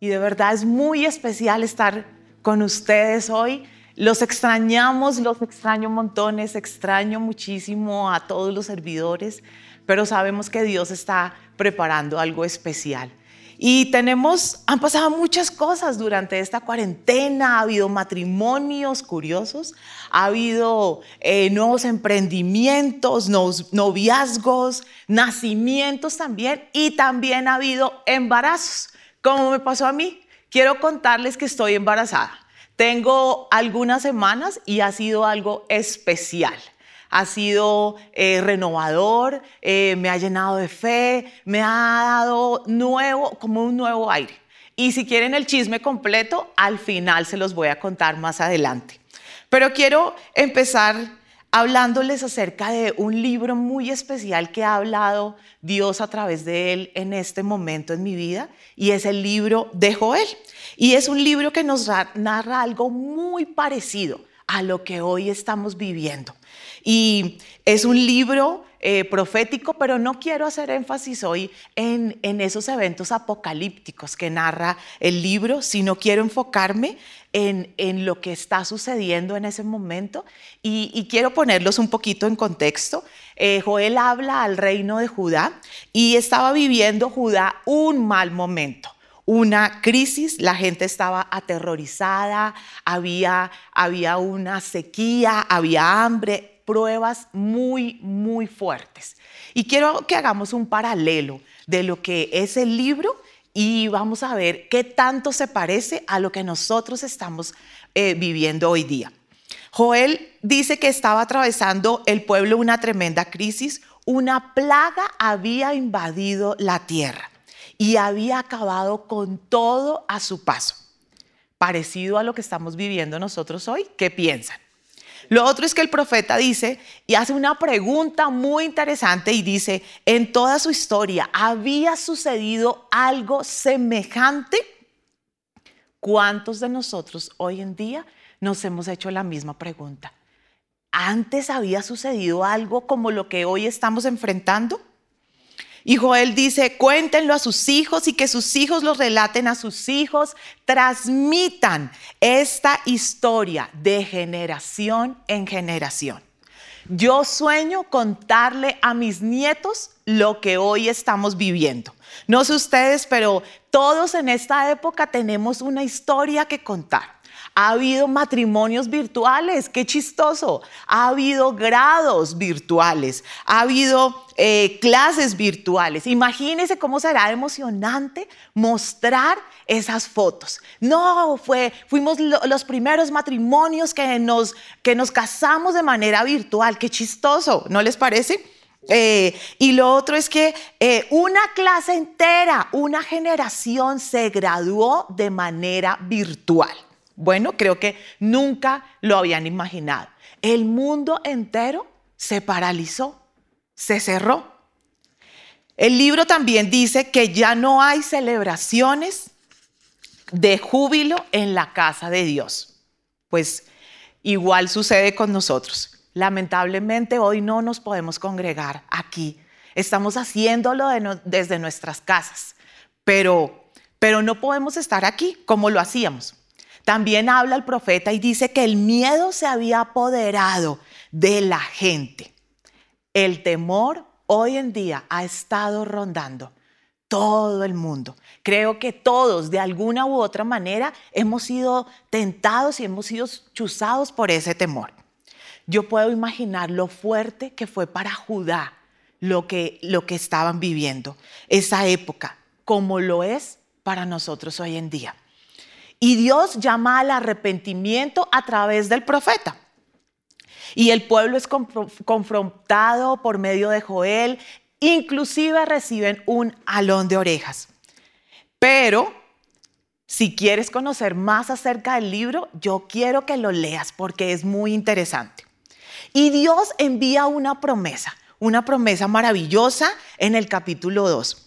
y de verdad es muy especial estar con ustedes hoy. Los extrañamos, los extraño montones, extraño muchísimo a todos los servidores, pero sabemos que Dios está preparando algo especial. Y tenemos, han pasado muchas cosas durante esta cuarentena, ha habido matrimonios curiosos, ha habido eh, nuevos emprendimientos, noviazgos, nacimientos también, y también ha habido embarazos, como me pasó a mí. Quiero contarles que estoy embarazada. Tengo algunas semanas y ha sido algo especial ha sido eh, renovador, eh, me ha llenado de fe, me ha dado nuevo, como un nuevo aire. Y si quieren el chisme completo, al final se los voy a contar más adelante. Pero quiero empezar hablándoles acerca de un libro muy especial que ha hablado Dios a través de él en este momento en mi vida, y es el libro de Joel. Y es un libro que nos narra algo muy parecido a lo que hoy estamos viviendo. Y es un libro eh, profético, pero no quiero hacer énfasis hoy en, esos eventos apocalípticos que narra el libro, sino quiero enfocarme en, lo que está sucediendo en ese momento y, quiero ponerlos un poquito en contexto. Eh, Joel habla al reino de Judá y estaba viviendo Judá un mal momento una crisis, la gente estaba aterrorizada, había, había una sequía, había hambre, pruebas muy, muy fuertes. Y quiero que hagamos un paralelo de lo que es el libro y vamos a ver qué tanto se parece a lo que nosotros estamos eh, viviendo hoy día. Joel dice que estaba atravesando el pueblo una tremenda crisis, una plaga había invadido la tierra y había acabado con todo a su paso. Parecido a lo que estamos viviendo nosotros hoy, ¿qué piensan? Lo otro es que el profeta dice y hace una pregunta muy interesante y dice, en toda su historia, ¿había sucedido algo semejante? ¿Cuántos de nosotros hoy en día nos hemos hecho la misma pregunta? ¿Antes había sucedido algo como lo que hoy estamos enfrentando? Y Joel dice, cuéntenlo a sus hijos y que sus hijos los relaten a sus hijos, transmitan esta historia de generación en generación. Yo sueño contarle a mis nietos lo que hoy estamos viviendo. No sé ustedes, pero todos en esta época tenemos una historia que contar. Ha habido matrimonios virtuales, qué chistoso. Ha habido grados virtuales, ha habido eh, clases virtuales. Imagínense cómo será emocionante mostrar esas fotos. No, fue, fuimos los primeros matrimonios que nos, que nos casamos de manera virtual. Qué chistoso, ¿no les parece? Eh, y lo otro es que eh, una clase entera, una generación se graduó de manera virtual. Bueno, creo que nunca lo habían imaginado. El mundo entero se paralizó, se cerró. El libro también dice que ya no hay celebraciones de júbilo en la casa de Dios. Pues igual sucede con nosotros. Lamentablemente hoy no nos podemos congregar aquí. Estamos haciéndolo desde nuestras casas, pero, pero no podemos estar aquí como lo hacíamos. También habla el profeta y dice que el miedo se había apoderado de la gente. El temor hoy en día ha estado rondando todo el mundo. Creo que todos, de alguna u otra manera, hemos sido tentados y hemos sido chuzados por ese temor. Yo puedo imaginar lo fuerte que fue para Judá lo que, lo que estaban viviendo, esa época, como lo es para nosotros hoy en día. Y Dios llama al arrepentimiento a través del profeta. Y el pueblo es confrontado por medio de Joel, inclusive reciben un alón de orejas. Pero si quieres conocer más acerca del libro, yo quiero que lo leas porque es muy interesante. Y Dios envía una promesa, una promesa maravillosa en el capítulo 2.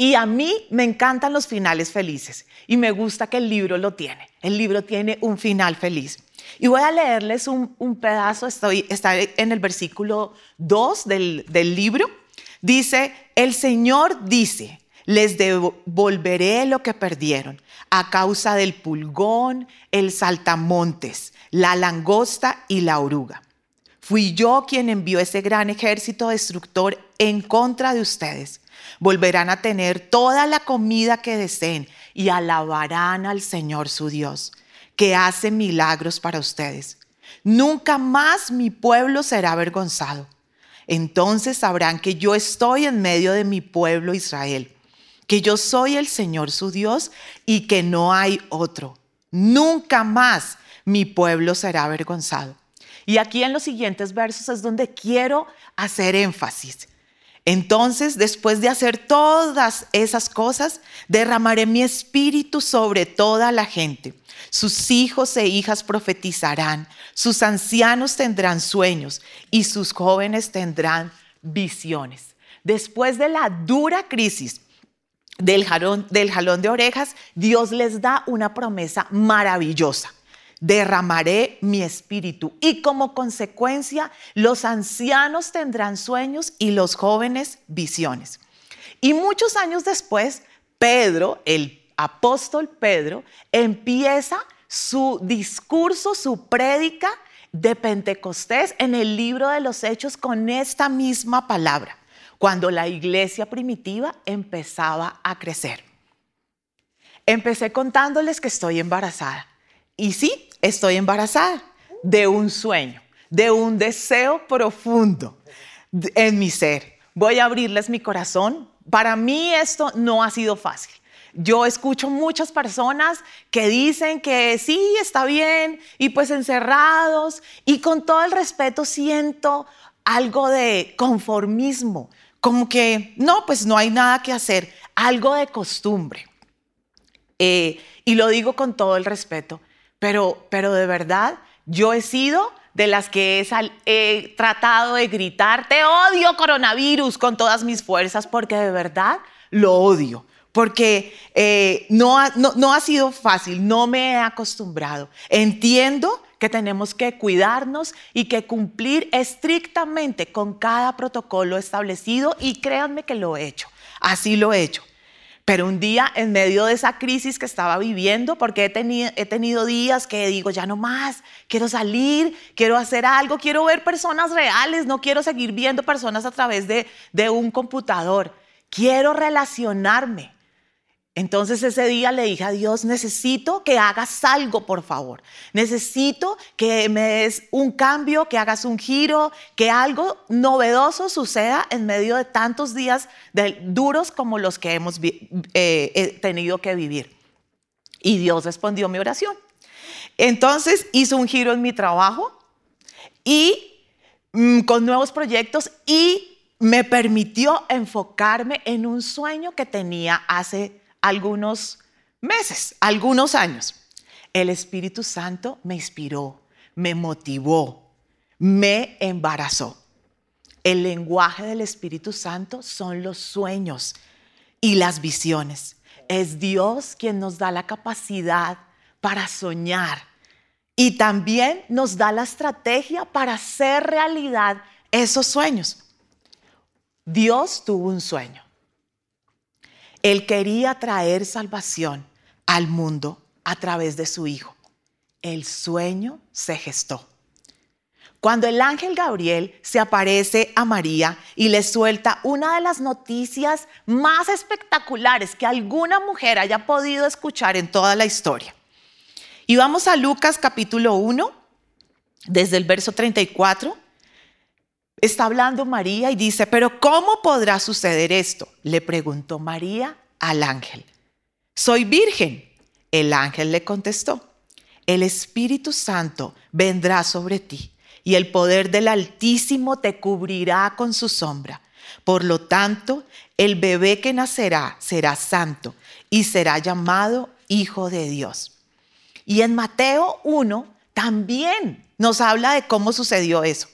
Y a mí me encantan los finales felices y me gusta que el libro lo tiene. El libro tiene un final feliz. Y voy a leerles un, pedazo, estoy, está en el versículo 2 del, del libro. Dice, el Señor dice, les devolveré lo que perdieron a causa del pulgón, el saltamontes, la langosta y la oruga. Fui yo quien envió ese gran ejército destructor en contra de ustedes. Volverán a tener toda la comida que deseen y alabarán al Señor su Dios, que hace milagros para ustedes. Nunca más mi pueblo será avergonzado. Entonces sabrán que yo estoy en medio de mi pueblo Israel que yo soy el Señor su Dios y que no hay otro. Nunca más mi pueblo será avergonzado. Y aquí en los siguientes versos es donde quiero hacer énfasis. Entonces, después de hacer todas esas cosas, derramaré mi espíritu sobre toda la gente. Sus hijos e hijas profetizarán, sus ancianos tendrán sueños y sus jóvenes tendrán visiones. Después de la dura crisis del jalón, del jalón de orejas, Dios les da una promesa maravillosa. Derramaré mi espíritu y como consecuencia los ancianos tendrán sueños y los jóvenes visiones. Y muchos años después, Pedro, el apóstol Pedro, empieza su discurso, su prédica de Pentecostés en el libro de los Hechos con esta misma palabra cuando la iglesia primitiva empezaba a crecer. Empecé contándoles que estoy embarazada. Y sí, estoy embarazada de un sueño, de un deseo profundo en mi ser. Voy a abrirles mi corazón. Para mí esto no ha sido fácil. Yo escucho muchas personas que dicen que sí, está bien, y pues encerrados, y con todo el respeto siento algo de conformismo, como que, no, pues no hay nada que hacer, algo de costumbre. Eh, y lo digo con todo el respeto, pero, pero de verdad, yo he sido de las que he, tratado de gritar, te odio coronavirus con todas mis fuerzas, porque de verdad lo odio, porque eh, no, no, no ha sido fácil, no me he acostumbrado. Entiendo que tenemos que cuidarnos y que cumplir estrictamente con cada protocolo establecido y créanme que lo he hecho, así lo he hecho. Pero un día, en medio de esa crisis que estaba viviendo, porque he tenido, días que digo, ya no más, quiero salir, quiero hacer algo, quiero ver personas reales, no quiero seguir viendo personas a través de un computador, quiero relacionarme. Entonces ese día le dije a Dios, necesito que hagas algo, por favor. Necesito que me des un cambio, que hagas un giro, que algo novedoso suceda en medio de tantos días duros como los que hemos eh, tenido que vivir. Y Dios respondió mi oración. Entonces hizo un giro en mi trabajo y mm, con nuevos proyectos y me permitió enfocarme en un sueño que tenía hace algunos meses, algunos años. El Espíritu Santo me inspiró, me motivó, me embarazó. El lenguaje del Espíritu Santo son los sueños y las visiones. Es Dios quien nos da la capacidad para soñar y también nos da la estrategia para hacer realidad esos sueños. Dios tuvo un sueño. Él quería traer salvación al mundo a través de su Hijo. El sueño se gestó. Cuando el ángel Gabriel se aparece a María y le suelta una de las noticias más espectaculares que alguna mujer haya podido escuchar en toda la historia. Y vamos a Lucas capítulo 1, desde el verso 34 está hablando María y dice, pero ¿cómo podrá suceder esto? Le preguntó María al ángel. Soy virgen. El ángel le contestó, el Espíritu Santo vendrá sobre ti y el poder del Altísimo te cubrirá con su sombra. Por lo tanto, el bebé que nacerá será santo y será llamado Hijo de Dios. Y en Mateo 1 también nos habla de cómo sucedió eso.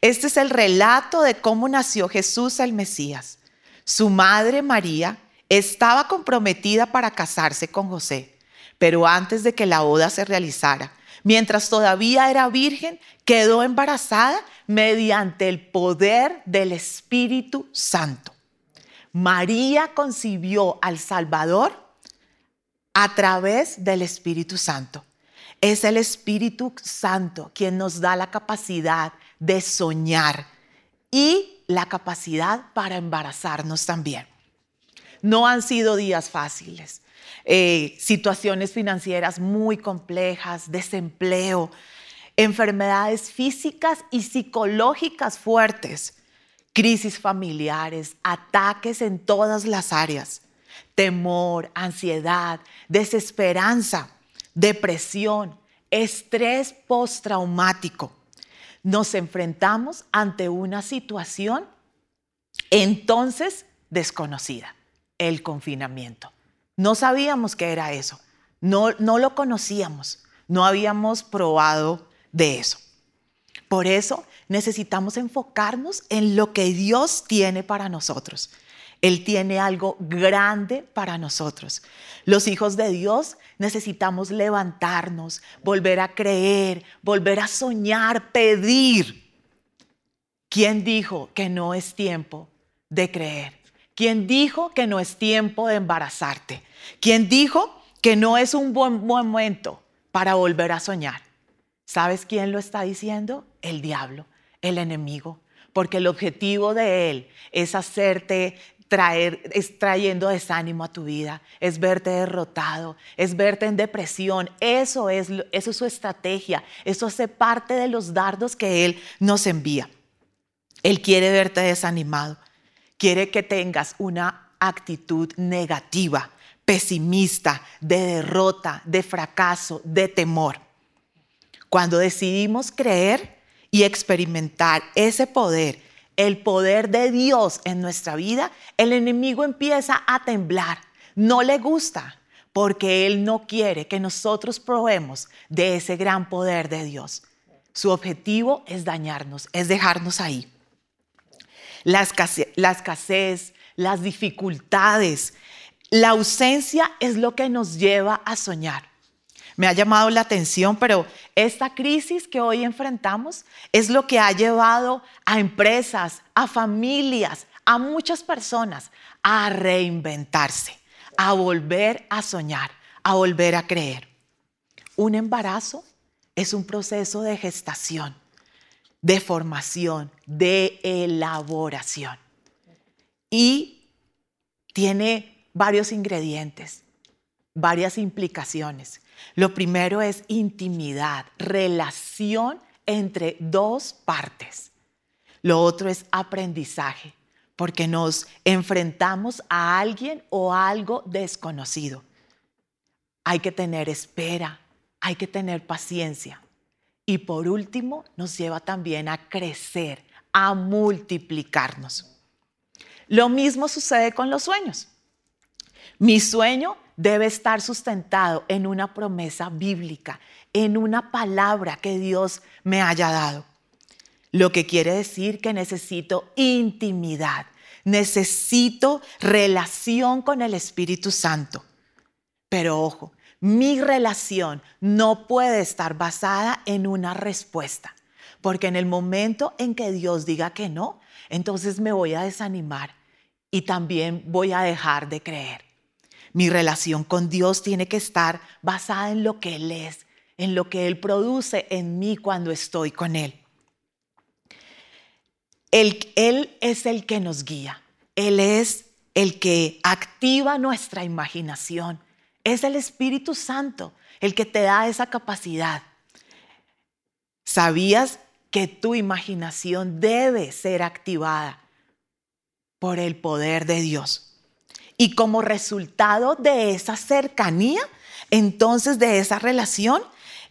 Este es el relato de cómo nació Jesús el Mesías. Su madre María estaba comprometida para casarse con José, pero antes de que la boda se realizara, mientras todavía era virgen, quedó embarazada mediante el poder del Espíritu Santo. María concibió al Salvador a través del Espíritu Santo. Es el Espíritu Santo quien nos da la capacidad de soñar y la capacidad para embarazarnos también. No han sido días fáciles. Eh, situaciones financieras muy complejas, desempleo, enfermedades físicas y psicológicas fuertes, crisis familiares, ataques en todas las áreas, temor, ansiedad, desesperanza, depresión, estrés postraumático. Nos enfrentamos ante una situación entonces desconocida, el confinamiento. No sabíamos qué era eso, no, no lo conocíamos, no habíamos probado de eso. Por eso necesitamos enfocarnos en lo que Dios tiene para nosotros. Él tiene algo grande para nosotros. Los hijos de Dios necesitamos levantarnos, volver a creer, volver a soñar, pedir. ¿Quién dijo que no es tiempo de creer? ¿Quién dijo que no es tiempo de embarazarte? ¿Quién dijo que no es un buen momento para volver a soñar? ¿Sabes quién lo está diciendo? El diablo, el enemigo. Porque el objetivo de él es hacerte traer, es trayendo desánimo a tu vida, es verte derrotado, es verte en depresión. Eso es, eso es su estrategia. Eso hace parte de los dardos que él nos envía. Él quiere verte desanimado. Quiere que tengas una actitud negativa, pesimista, de derrota, de fracaso, de temor. Cuando decidimos creer y experimentar ese poder, el poder de Dios en nuestra vida, el enemigo empieza a temblar. No le gusta porque Él no quiere que nosotros probemos de ese gran poder de Dios. Su objetivo es dañarnos, es dejarnos ahí. La escasez, la escasez, las dificultades, la ausencia es lo que nos lleva a soñar me ha llamado la atención, pero esta crisis que hoy enfrentamos es lo que ha llevado a empresas, a familias, a muchas personas a reinventarse, a volver a soñar, a volver a creer. Un embarazo es un proceso de gestación, de formación, de elaboración. Y tiene varios ingredientes, varias implicaciones. Lo primero es intimidad, relación entre dos partes. Lo otro es aprendizaje, porque nos enfrentamos a alguien o a algo desconocido. Hay que tener espera, hay que tener paciencia. Y por último, nos lleva también a crecer, a multiplicarnos. Lo mismo sucede con los sueños. Mi sueño debe estar sustentado en una promesa bíblica, en una palabra que Dios me haya dado. Lo que quiere decir que necesito intimidad, necesito relación con el Espíritu Santo. Pero ojo, mi relación no puede estar basada en una respuesta, porque en el momento en que Dios diga que no, entonces me voy a desanimar y también voy a dejar de creer. Mi relación con Dios tiene que estar basada en lo que Él es, en lo que Él produce en mí cuando estoy con Él. Él, él es el que nos guía. Él es el que activa nuestra imaginación. Es el Espíritu Santo el que te da esa capacidad. ¿Sabías que tu imaginación debe ser activada por el poder de Dios? Y como resultado de esa cercanía, entonces de esa relación,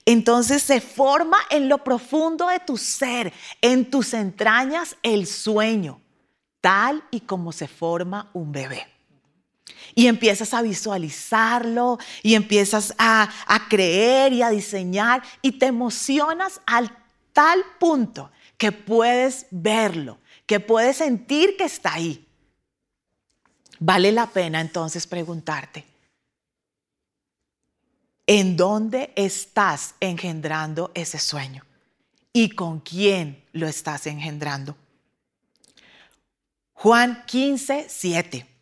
entonces se forma en lo profundo de tu ser, en tus entrañas, el sueño, tal y como se forma un bebé. Y empiezas a visualizarlo y empiezas a, a creer y a diseñar y te emocionas al tal punto que puedes verlo, que puedes sentir que está ahí. Vale la pena entonces preguntarte, ¿en dónde estás engendrando ese sueño? ¿Y con quién lo estás engendrando? Juan 15, 7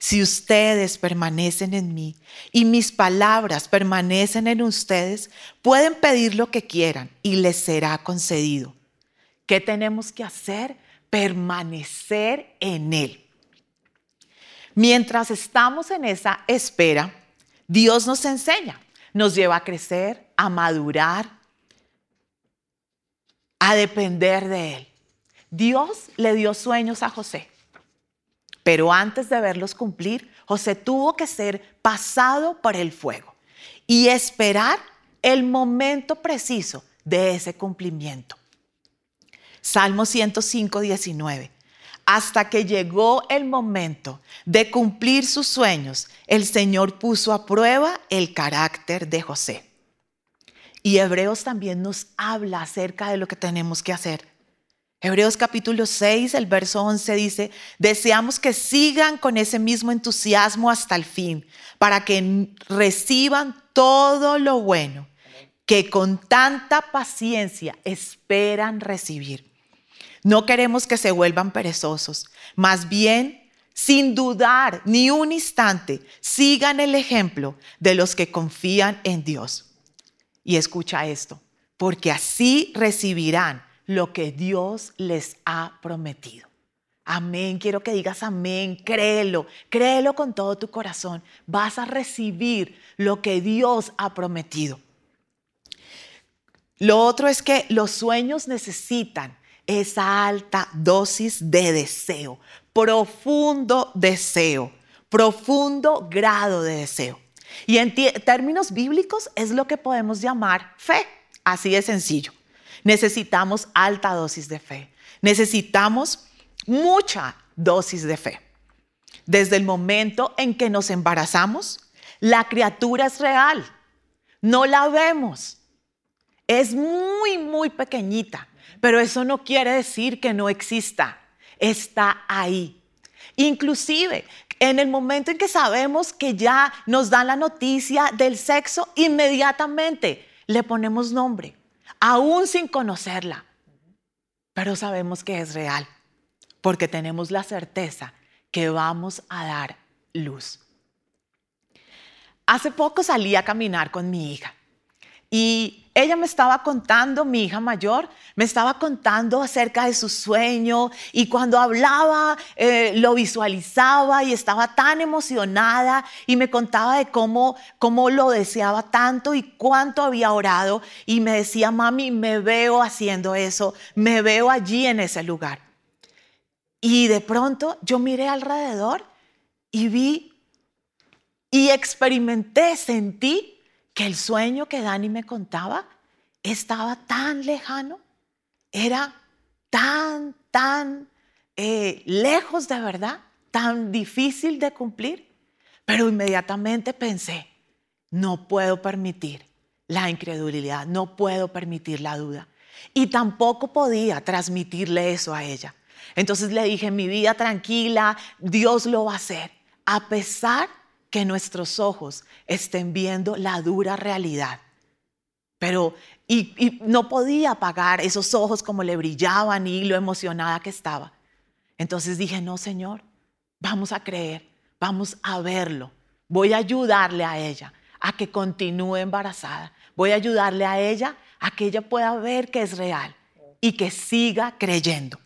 si ustedes permanecen en mí y mis palabras permanecen en ustedes, pueden pedir lo que quieran y les será concedido. ¿Qué tenemos que hacer? Permanecer en Él. Mientras estamos en esa espera, Dios nos enseña, nos lleva a crecer, a madurar, a depender de Él. Dios le dio sueños a José. Pero antes de verlos cumplir, José tuvo que ser pasado por el fuego y esperar el momento preciso de ese cumplimiento. Salmo 105, 19. Hasta que llegó el momento de cumplir sus sueños, el Señor puso a prueba el carácter de José. Y Hebreos también nos habla acerca de lo que tenemos que hacer. Hebreos capítulo 6, el verso 11 dice, deseamos que sigan con ese mismo entusiasmo hasta el fin, para que reciban todo lo bueno que con tanta paciencia esperan recibir. No queremos que se vuelvan perezosos, más bien, sin dudar ni un instante, sigan el ejemplo de los que confían en Dios. Y escucha esto, porque así recibirán lo que Dios les ha prometido. Amén. Quiero que digas amén. Créelo. Créelo con todo tu corazón. Vas a recibir lo que Dios ha prometido. Lo otro es que los sueños necesitan esa alta dosis de deseo, profundo deseo, profundo grado de deseo. Y en términos bíblicos es lo que podemos llamar fe, así de sencillo. Necesitamos alta dosis de fe. Necesitamos mucha dosis de fe. Desde el momento en que nos embarazamos, la criatura es real. No la vemos. Es muy, muy pequeñita, pero eso no quiere decir que no exista. Está ahí. Inclusive, en el momento en que sabemos que ya nos dan la noticia del sexo, inmediatamente le ponemos nombre aún sin conocerla, pero sabemos que es real, porque tenemos la certeza que vamos a dar luz. Hace poco salí a caminar con mi hija y ella me estaba contando, mi hija mayor, me estaba contando acerca de su sueño y cuando hablaba eh, lo visualizaba y estaba tan emocionada y me contaba de cómo, cómo lo deseaba tanto y cuánto había orado y me decía, mami, me veo haciendo eso, me veo allí en ese lugar. Y de pronto yo miré alrededor y vi y experimenté, sentí que el sueño que Dani me contaba estaba tan lejano, era tan, tan eh, lejos de verdad, tan difícil de cumplir. Pero inmediatamente pensé, no puedo permitir la incredulidad, no puedo permitir la duda. Y tampoco podía transmitirle eso a ella. Entonces le dije, mi vida tranquila, Dios lo va a hacer, a pesar que nuestros ojos estén viendo la dura realidad. Pero, y, no podía apagar esos ojos como le brillaban y lo emocionada que estaba. Entonces dije, no, Señor, vamos a creer, vamos a verlo. Voy a ayudarle a ella a que continúe embarazada. Voy a ayudarle a ella a que ella pueda ver que es real y que siga creyendo.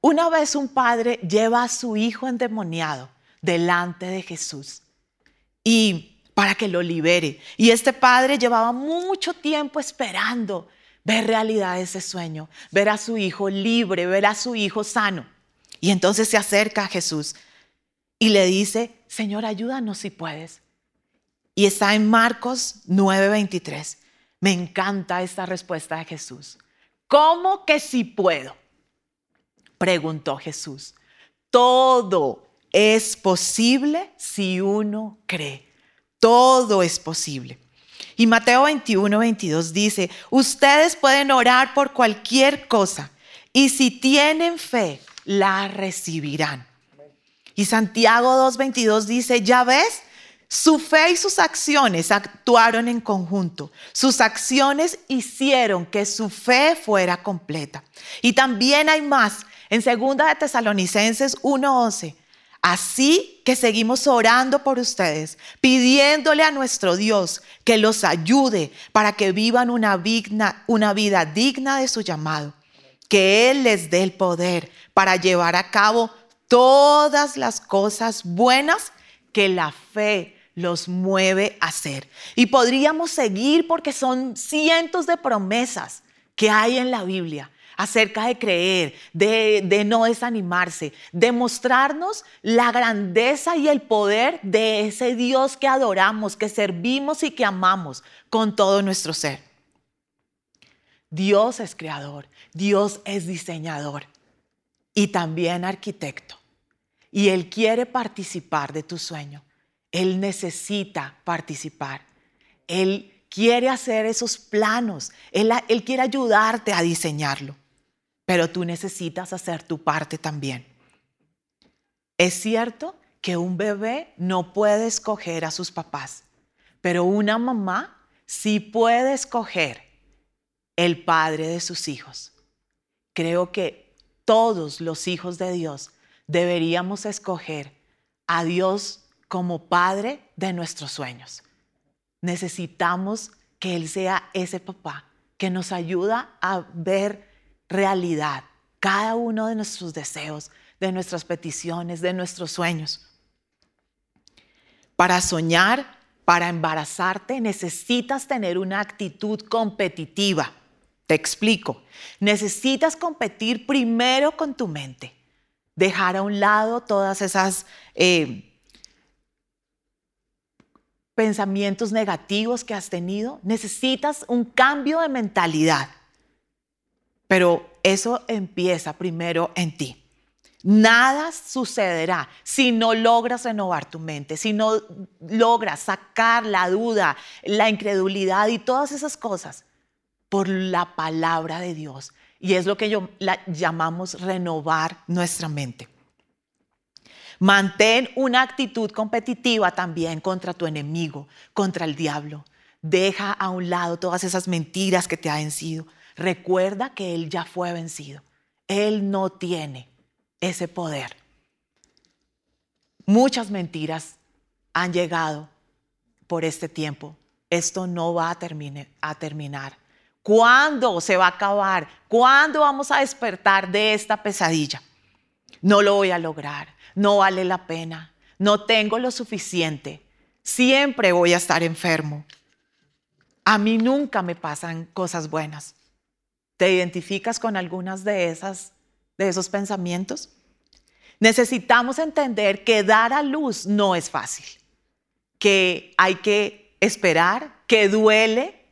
Una vez un padre lleva a su hijo endemoniado delante de Jesús y para que lo libere. Y este padre llevaba mucho tiempo esperando ver realidad ese sueño, ver a su hijo libre, ver a su hijo sano. Y entonces se acerca a Jesús y le dice, Señor, ayúdanos si puedes. Y está en Marcos 9:23. Me encanta esta respuesta de Jesús. ¿Cómo que si puedo? Preguntó Jesús. Todo es posible si uno cree. Todo es posible. Y Mateo 21, 22 dice, ustedes pueden orar por cualquier cosa y si tienen fe, la recibirán. Y Santiago 2, 22 dice, ya ves, su fe y sus acciones actuaron en conjunto. Sus acciones hicieron que su fe fuera completa. Y también hay más. En segunda de Tesalonicenses 1:11 Así que seguimos orando por ustedes, pidiéndole a nuestro Dios que los ayude para que vivan una, una vida digna de su llamado, que Él les dé el poder para llevar a cabo todas las cosas buenas que la fe los mueve a hacer. Y podríamos seguir porque son cientos de promesas que hay en la Biblia acerca de creer, de, no desanimarse, de mostrarnos la grandeza y el poder de ese Dios que adoramos, que servimos y que amamos con todo nuestro ser. Dios es creador, Dios es diseñador y también arquitecto. Y Él quiere participar de tu sueño. Él necesita participar. Él quiere hacer esos planos. Él, él quiere ayudarte a diseñarlo pero tú necesitas hacer tu parte también. Es cierto que un bebé no puede escoger a sus papás, pero una mamá sí puede escoger el padre de sus hijos. Creo que todos los hijos de Dios deberíamos escoger a Dios como padre de nuestros sueños. Necesitamos que Él sea ese papá que nos ayuda a ver realidad cada uno de nuestros deseos, de nuestras peticiones, de nuestros sueños. Para soñar, para embarazarte, necesitas tener una actitud competitiva. Te explico. Necesitas competir primero con tu mente. Dejar a un lado todas esas eh, pensamientos negativos que has tenido. Necesitas un cambio de mentalidad. Pero eso empieza primero en ti. Nada sucederá si no logras renovar tu mente, si no logras sacar la duda, la incredulidad y todas esas cosas por la palabra de Dios. Y es lo que yo llamamos renovar nuestra mente. Mantén una actitud competitiva también contra tu enemigo, contra el diablo. Deja a un lado todas esas mentiras que te ha vencido. Recuerda que Él ya fue vencido. Él no tiene ese poder. Muchas mentiras han llegado por este tiempo. Esto no va a, a terminar. ¿Cuándo se va a acabar? ¿Cuándo vamos a despertar de esta pesadilla? No lo voy a lograr. No vale la pena. No tengo lo suficiente. Siempre voy a estar enfermo. A mí nunca me pasan cosas buenas. ¿Te identificas con algunas de esas de esos pensamientos? Necesitamos entender que dar a luz no es fácil, que hay que esperar, que duele,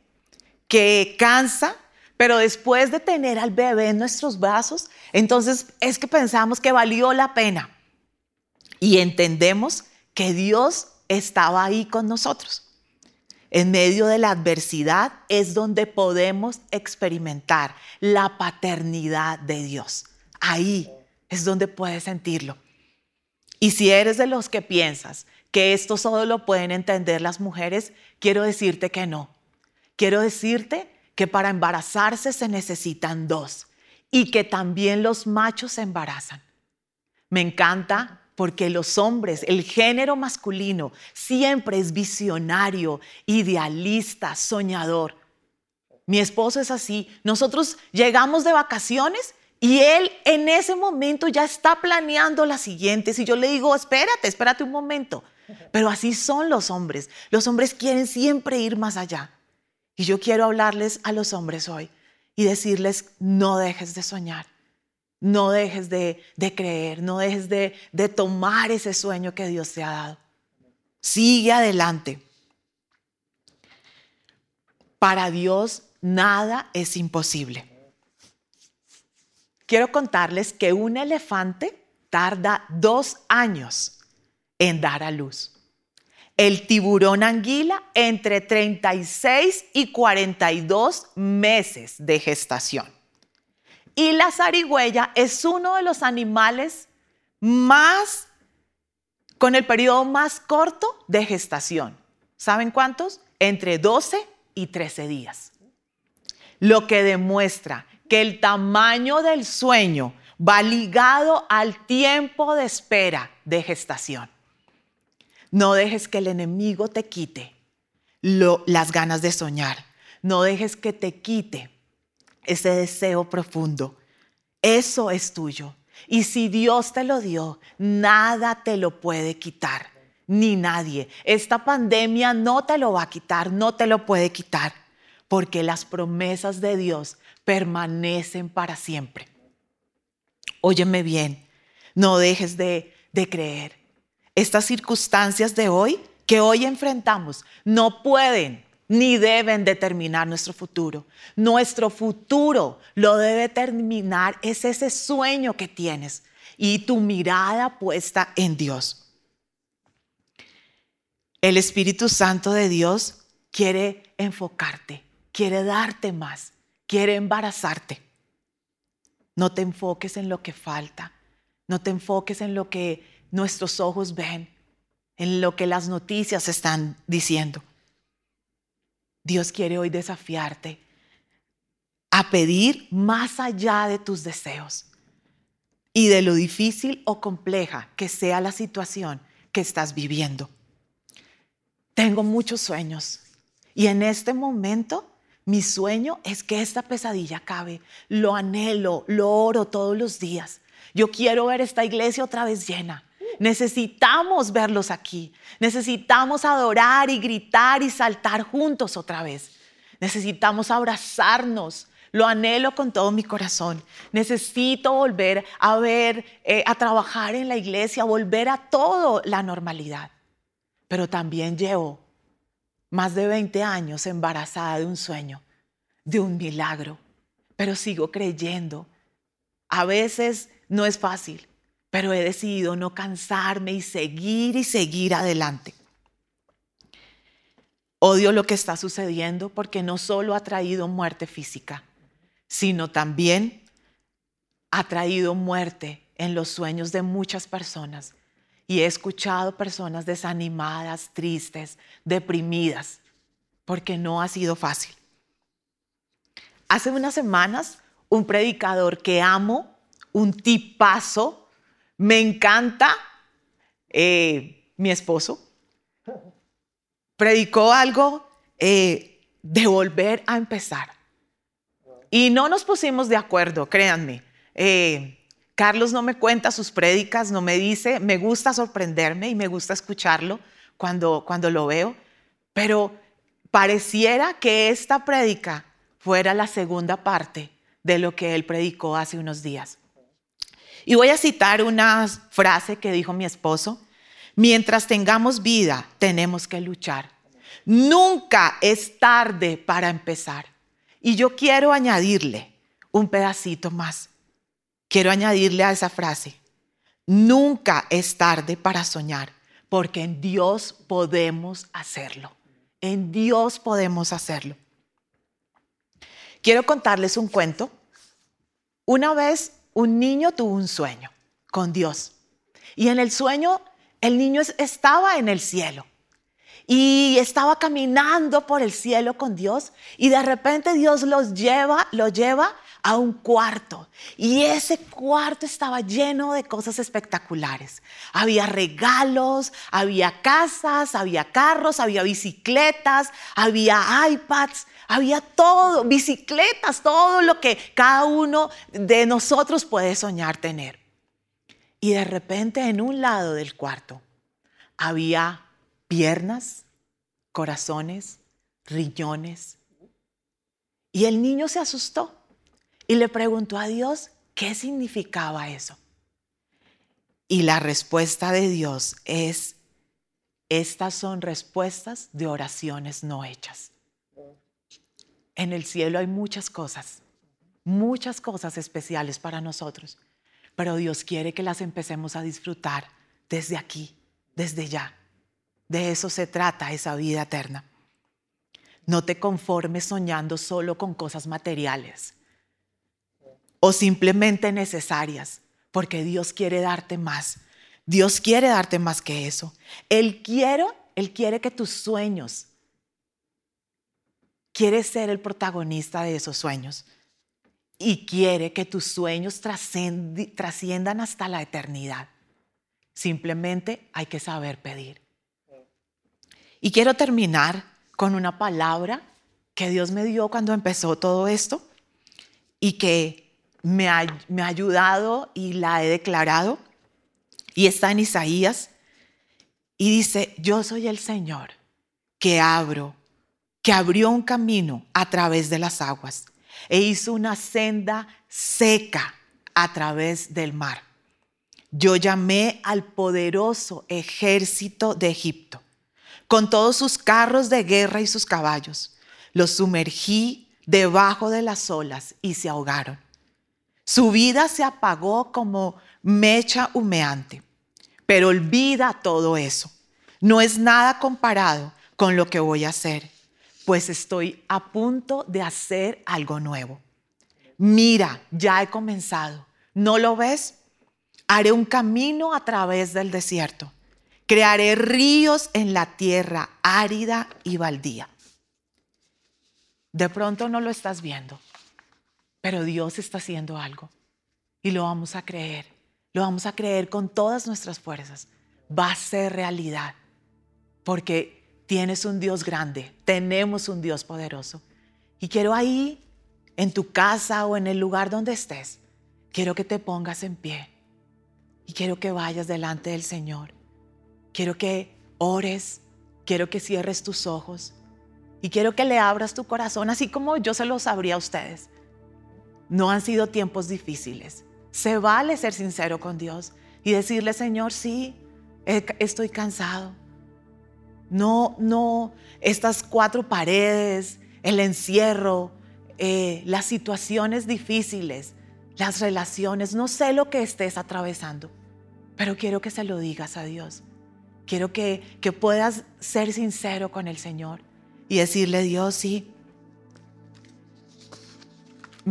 que cansa, pero después de tener al bebé en nuestros brazos, entonces es que pensamos que valió la pena y entendemos que Dios estaba ahí con nosotros. En medio de la adversidad es donde podemos experimentar la paternidad de Dios. Ahí es donde puedes sentirlo. Y si eres de los que piensas que esto solo lo pueden entender las mujeres, quiero decirte que no. Quiero decirte que para embarazarse se necesitan dos y que también los machos se embarazan. Me encanta porque los hombres, el género masculino, siempre es visionario, idealista, soñador. Mi esposo es así. Nosotros llegamos de vacaciones y él en ese momento ya está planeando las siguientes. Y yo le digo, espérate, espérate un momento. Pero así son los hombres. Los hombres quieren siempre ir más allá. Y yo quiero hablarles a los hombres hoy y decirles, no dejes de soñar. No dejes de, creer, no dejes de, de tomar ese sueño que Dios te ha dado. Sigue adelante. Para Dios nada es imposible. Quiero contarles que un elefante tarda dos años en dar a luz. El tiburón anguila entre 36 y 42 meses de gestación. Y la zarigüeya es uno de los animales más, con el periodo más corto de gestación. ¿Saben cuántos? Entre 12 y 13 días. Lo que demuestra que el tamaño del sueño va ligado al tiempo de espera de gestación. No dejes que el enemigo te quite las ganas de soñar. No dejes que te quite ese deseo profundo. Eso es tuyo. Y si Dios te lo dio, nada te lo puede quitar, ni nadie. Esta pandemia no te lo va a quitar, no te lo puede quitar, porque las promesas de Dios permanecen para siempre. Óyeme bien, no dejes de, de creer. Estas circunstancias de hoy que hoy enfrentamos no pueden ni deben determinar nuestro futuro. Nuestro futuro lo debe determinar es ese sueño que tienes y tu mirada puesta en Dios. El Espíritu Santo de Dios quiere enfocarte, quiere darte más, quiere embarazarte. No te enfoques en lo que falta, no te enfoques en lo que nuestros ojos ven, en lo que las noticias están diciendo. Dios quiere hoy desafiarte a pedir más allá de tus deseos y de lo difícil o compleja que sea la situación que estás viviendo. Tengo muchos sueños y en este momento mi sueño es que esta pesadilla acabe. Lo anhelo, lo oro todos los días. Yo quiero ver esta iglesia otra vez llena. Necesitamos verlos aquí. Necesitamos adorar y gritar y saltar juntos otra vez. Necesitamos abrazarnos. Lo anhelo con todo mi corazón. Necesito volver a ver, eh, a trabajar en la iglesia, volver a todo la normalidad. Pero también llevo más de 20 años embarazada de un sueño, de un milagro. Pero sigo creyendo. A veces no es fácil, pero he decidido no cansarme y seguir y seguir adelante. Odio lo que está sucediendo porque no solo ha traído muerte física, sino también ha traído muerte en los sueños de muchas personas. Y he escuchado personas desanimadas, tristes, deprimidas, porque no ha sido fácil. Hace unas semanas, un predicador que amo, un tipazo, me encanta eh, mi esposo. Predicó algo eh, de volver a empezar. Y no nos pusimos de acuerdo, créanme. Eh, Carlos no me cuenta sus prédicas, no me dice, me gusta sorprenderme y me gusta escucharlo cuando, cuando lo veo, pero pareciera que esta prédica fuera la segunda parte de lo que él predicó hace unos días. Y voy a citar una frase que dijo mi esposo. Mientras tengamos vida, tenemos que luchar. Nunca es tarde para empezar. Y yo quiero añadirle un pedacito más. Quiero añadirle a esa frase. Nunca es tarde para soñar, porque en Dios podemos hacerlo. En Dios podemos hacerlo. Quiero contarles un cuento. Una vez un niño tuvo un sueño con Dios. Y en el sueño el niño estaba en el cielo y estaba caminando por el cielo con Dios y de repente Dios los lleva, lo lleva a un cuarto y ese cuarto estaba lleno de cosas espectaculares. Había regalos, había casas, había carros, había bicicletas, había iPads, había todo, bicicletas, todo lo que cada uno de nosotros puede soñar tener. Y de repente en un lado del cuarto había piernas, corazones, riñones. Y el niño se asustó y le preguntó a Dios qué significaba eso. Y la respuesta de Dios es, estas son respuestas de oraciones no hechas. En el cielo hay muchas cosas, muchas cosas especiales para nosotros, pero Dios quiere que las empecemos a disfrutar desde aquí, desde ya. De eso se trata esa vida eterna. No te conformes soñando solo con cosas materiales o simplemente necesarias, porque Dios quiere darte más. Dios quiere darte más que eso. Él quiere, él quiere que tus sueños, quiere ser el protagonista de esos sueños. y quiere que tus sueños trasciendan hasta la eternidad. Simplemente hay que saber pedir. Y quiero terminar con una palabra que Dios me dio cuando empezó todo esto y que me ha, me ha ayudado y la he declarado. Y está en Isaías y dice, yo soy el Señor que abro, que abrió un camino a través de las aguas e hizo una senda seca a través del mar. Yo llamé al poderoso ejército de Egipto, con todos sus carros de guerra y sus caballos. Los sumergí debajo de las olas y se ahogaron. Su vida se apagó como mecha humeante. Pero olvida todo eso. No es nada comparado con lo que voy a hacer, pues estoy a punto de hacer algo nuevo. Mira, ya he comenzado. ¿No lo ves? Haré un camino a través del desierto. Crearé ríos en la tierra árida y baldía. De pronto no lo estás viendo, pero Dios está haciendo algo y lo vamos a creer. Lo vamos a creer con todas nuestras fuerzas. Va a ser realidad porque tienes un Dios grande, tenemos un Dios poderoso. Y quiero ahí, en tu casa o en el lugar donde estés, quiero que te pongas en pie y quiero que vayas delante del Señor. Quiero que ores, quiero que cierres tus ojos y quiero que le abras tu corazón, así como yo se los abría a ustedes. No han sido tiempos difíciles. Se vale ser sincero con Dios y decirle, Señor, sí, estoy cansado. No, no, estas cuatro paredes, el encierro, eh, las situaciones difíciles, las relaciones, no sé lo que estés atravesando, pero quiero que se lo digas a Dios. Quiero que, que puedas ser sincero con el Señor y decirle, Dios, sí,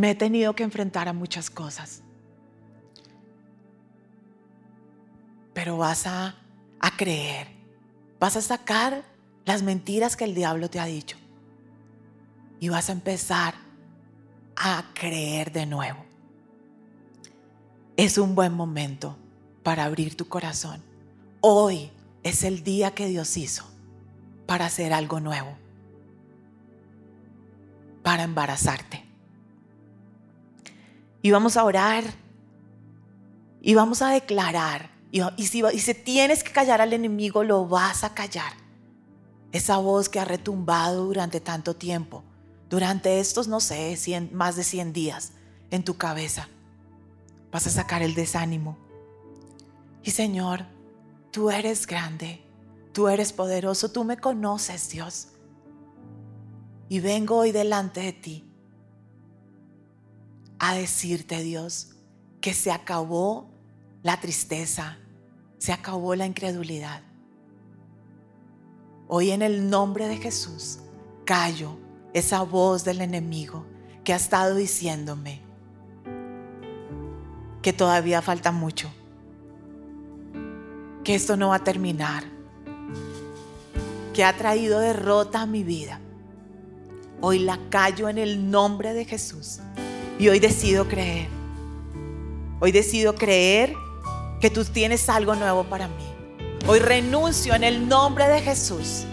me he tenido que enfrentar a muchas cosas. Pero vas a, a creer, vas a sacar las mentiras que el diablo te ha dicho y vas a empezar a creer de nuevo. Es un buen momento para abrir tu corazón. Hoy es el día que Dios hizo para hacer algo nuevo, para embarazarte. Y vamos a orar y vamos a declarar. Y, si, y si tienes que callar al enemigo, lo vas a callar. Esa voz que ha retumbado durante tanto tiempo, durante estos, no sé, más de 100 días en tu cabeza. Vas a sacar el desánimo. Y Señor, tú eres grande, tú eres poderoso, tú me conoces, Dios. Y vengo hoy delante de ti a decirte, Dios, que se acabó la tristeza, se acabó la incredulidad. Hoy en el nombre de Jesús callo esa voz del enemigo que ha estado diciéndome que todavía falta mucho, que esto no va a terminar, que ha traído derrota a mi vida. Hoy la callo en el nombre de Jesús y hoy decido creer. Hoy decido creer que tú tienes algo nuevo para mí. Hoy renuncio en el nombre de Jesús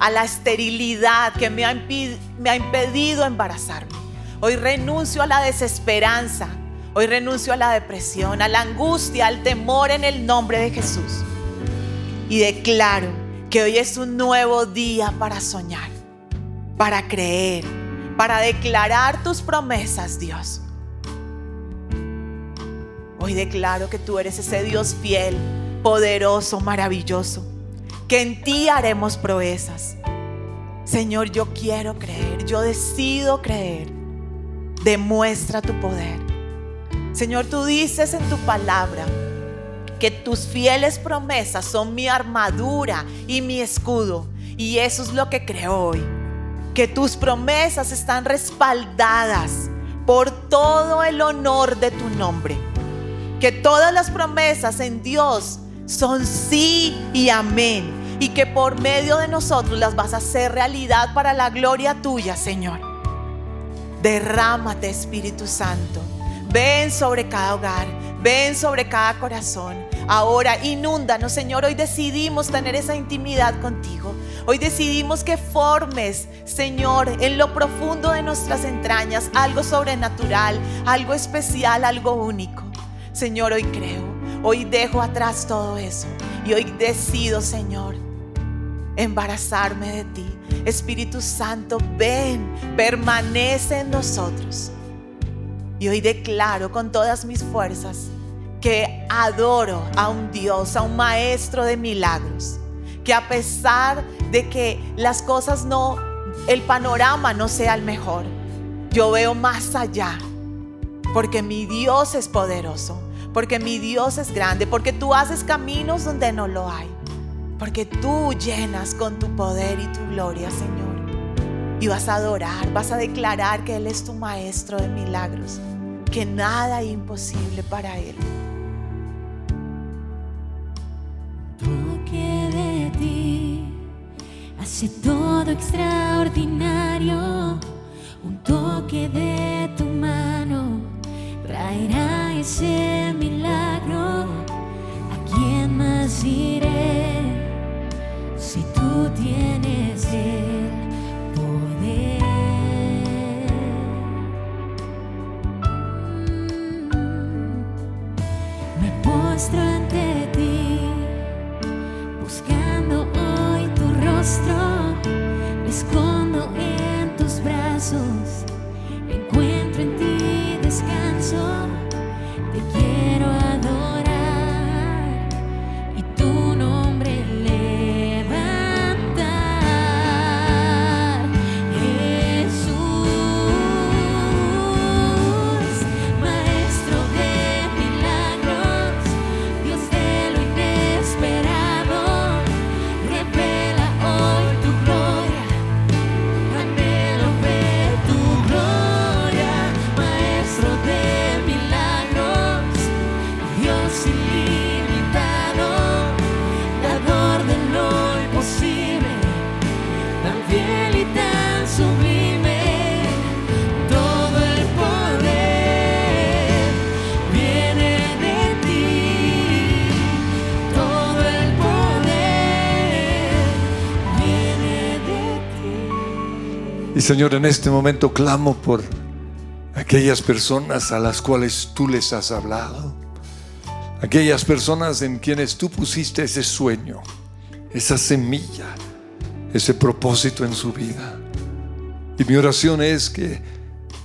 a la esterilidad que me ha, impedido embarazarme. Hoy renuncio a la desesperanza. Hoy renuncio a la depresión, a la angustia, al temor en el nombre de Jesús. Y declaro que hoy es un nuevo día para soñar, para creer, para declarar tus promesas, Dios. Hoy declaro que tú eres ese Dios fiel, poderoso, maravilloso, que en ti haremos proezas. Señor, yo quiero creer, yo decido creer. Demuestra tu poder. Señor, tú dices en tu palabra que tus fieles promesas son mi armadura y mi escudo. Y eso es lo que creo hoy que tus promesas están respaldadas por todo el honor de tu nombre. Que todas las promesas en Dios son sí y amén. Y que por medio de nosotros las vas a hacer realidad para la gloria tuya, Señor. Derrámate, Espíritu Santo. ven sobre cada hogar, ven sobre cada corazón. Ahora inúndanos, Señor. Hoy decidimos tener esa intimidad contigo. Hoy decidimos que formes, Señor, en lo profundo de nuestras entrañas algo sobrenatural, algo especial, algo único. Señor, hoy creo, hoy dejo atrás todo eso y hoy decido, Señor, embarazarme de ti. Espíritu Santo, ven, permanece en nosotros. Y hoy declaro con todas mis fuerzas que adoro a un Dios, a un maestro de milagros, que a pesar de que las cosas no, el panorama no sea el mejor, yo veo más allá, porque mi Dios es poderoso, porque mi Dios es grande, porque tú haces caminos donde no lo hay, porque tú llenas con tu poder y tu gloria, Señor. Y vas a adorar, vas a declarar que Él es tu maestro de milagros, que nada es imposible para Él. Hace todo extraordinario. Un toque de tu mano traerá ese milagro. Y Señor, en este momento clamo por aquellas personas a las cuales tú les has hablado. Aquellas personas en quienes tú pusiste ese sueño, esa semilla, ese propósito en su vida. Y mi oración es que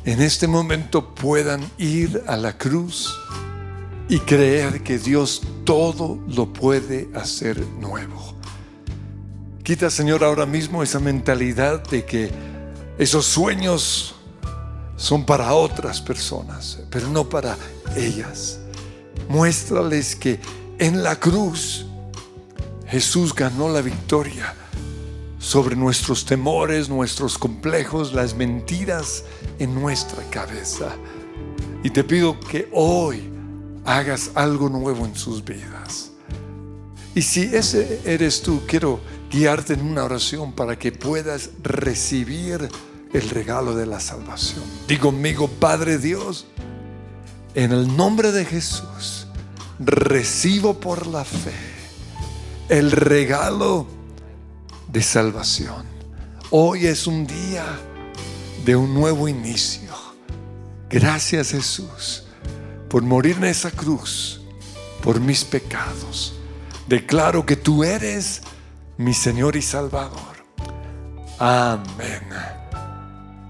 en este momento puedan ir a la cruz y creer que Dios todo lo puede hacer nuevo. Quita, Señor, ahora mismo esa mentalidad de que esos sueños son para otras personas, pero no para ellas. Muéstrales que en la cruz Jesús ganó la victoria sobre nuestros temores, nuestros complejos, las mentiras en nuestra cabeza. Y te pido que hoy hagas algo nuevo en sus vidas. Y si ese eres tú, quiero guiarte en una oración para que puedas recibir el regalo de la salvación. Digo conmigo, Padre Dios, en el nombre de Jesús, recibo por la fe el regalo de salvación. Hoy es un día de un nuevo inicio. Gracias Jesús por morir en esa cruz, por mis pecados. Declaro que tú eres mi Señor y Salvador. Amén.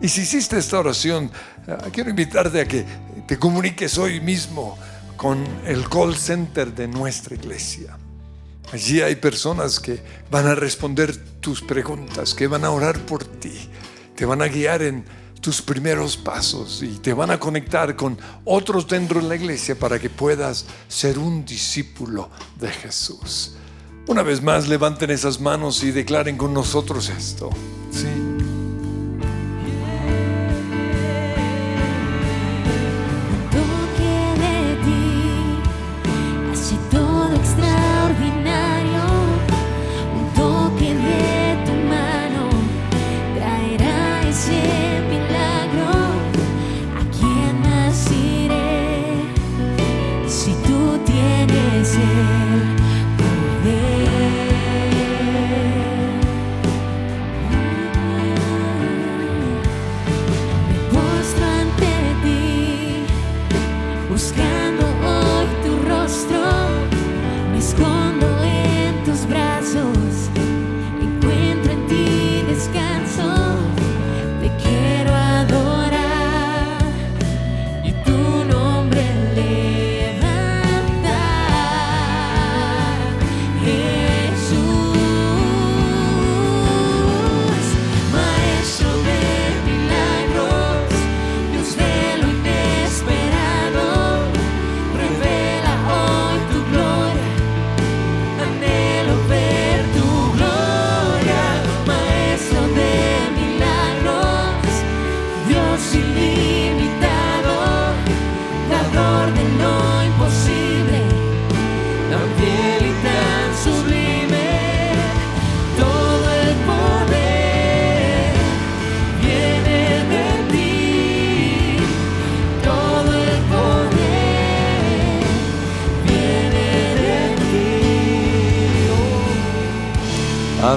Y si hiciste esta oración, eh, quiero invitarte a que te comuniques hoy mismo con el call center de nuestra iglesia. Allí hay personas que van a responder tus preguntas, que van a orar por ti, te van a guiar en tus primeros pasos y te van a conectar con otros dentro de la iglesia para que puedas ser un discípulo de Jesús. Una vez más, levanten esas manos y declaren con nosotros esto.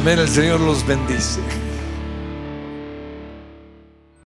Amén. El Señor los bendice.